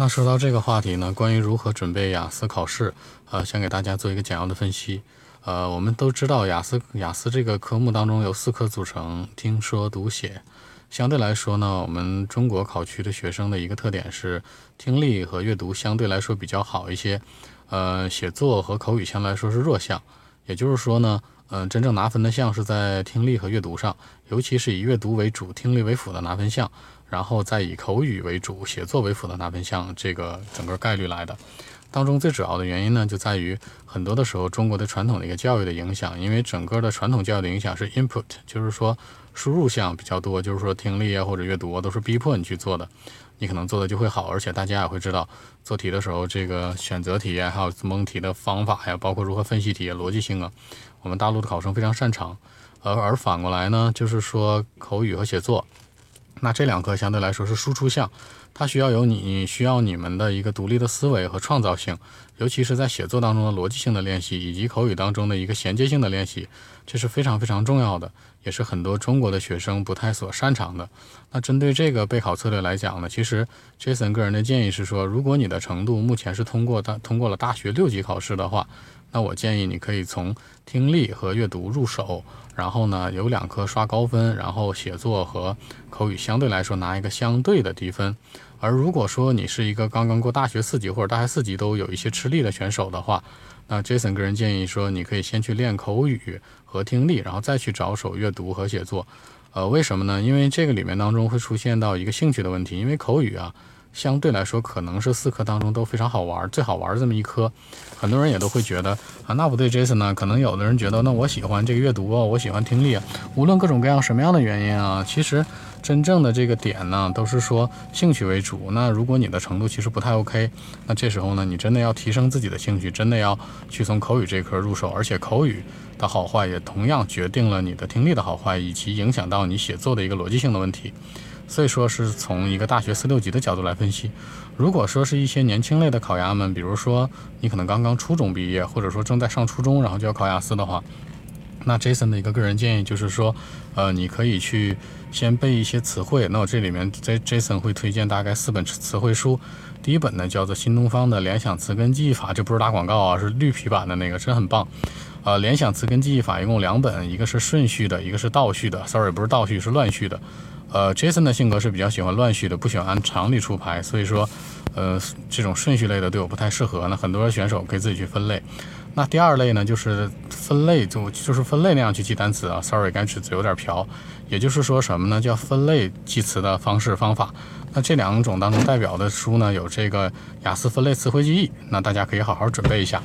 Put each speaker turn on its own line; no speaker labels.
那说到这个话题呢，关于如何准备雅思考试，呃，想给大家做一个简要的分析。呃，我们都知道雅思雅思这个科目当中有四科组成，听说读写。相对来说呢，我们中国考区的学生的一个特点是听力和阅读相对来说比较好一些，呃，写作和口语相对来说是弱项。也就是说呢，嗯，真正拿分的项是在听力和阅读上，尤其是以阅读为主、听力为辅的拿分项，然后再以口语为主、写作为辅的拿分项，这个整个概率来的。当中最主要的原因呢，就在于很多的时候中国的传统的一个教育的影响，因为整个的传统教育的影响是 input，就是说输入项比较多，就是说听力啊或者阅读啊都是逼迫你去做的，你可能做的就会好，而且大家也会知道做题的时候这个选择题啊，还有蒙题的方法呀，包括如何分析题、逻辑性啊，我们大陆的考生非常擅长，而而反过来呢，就是说口语和写作。那这两科相对来说是输出项，它需要有你需要你们的一个独立的思维和创造性，尤其是在写作当中的逻辑性的练习，以及口语当中的一个衔接性的练习，这是非常非常重要的，也是很多中国的学生不太所擅长的。那针对这个备考策略来讲呢，其实 Jason 个人的建议是说，如果你的程度目前是通过大通过了大学六级考试的话，那我建议你可以从听力和阅读入手。然后呢，有两科刷高分，然后写作和口语相对来说拿一个相对的低分。而如果说你是一个刚刚过大学四级或者大学四级都有一些吃力的选手的话，那 Jason 个人建议说，你可以先去练口语和听力，然后再去着手阅读和写作。呃，为什么呢？因为这个里面当中会出现到一个兴趣的问题，因为口语啊。相对来说，可能是四科当中都非常好玩、最好玩的这么一科，很多人也都会觉得啊，那不对，Jason 呢？可能有的人觉得，那我喜欢这个阅读，我喜欢听力，无论各种各样什么样的原因啊，其实真正的这个点呢，都是说兴趣为主。那如果你的程度其实不太 OK，那这时候呢，你真的要提升自己的兴趣，真的要去从口语这科入手，而且口语的好坏也同样决定了你的听力的好坏，以及影响到你写作的一个逻辑性的问题。所以说是从一个大学四六级的角度来分析。如果说是一些年轻类的考鸭们，比如说你可能刚刚初中毕业，或者说正在上初中，然后就要考雅思的话，那 Jason 的一个个人建议就是说，呃，你可以去先背一些词汇。那我这里面 J Jason 会推荐大概四本词汇书。第一本呢叫做新东方的联想词根记忆法，这不是打广告啊，是绿皮版的那个，真很棒。呃，联想词根记忆法一共两本，一个是顺序的，一个是倒序的。Sorry，不是倒序，是乱序的。呃，Jason 的性格是比较喜欢乱序的，不喜欢按常理出牌，所以说，呃，这种顺序类的对我不太适合。那很多选手可以自己去分类。那第二类呢，就是分类，就就是分类那样去记单词啊。Sorry，刚才词有点瓢。也就是说什么呢？叫分类记词的方式方法。那这两种当中代表的书呢，有这个雅思分类词汇记忆，那大家可以好好准备一下。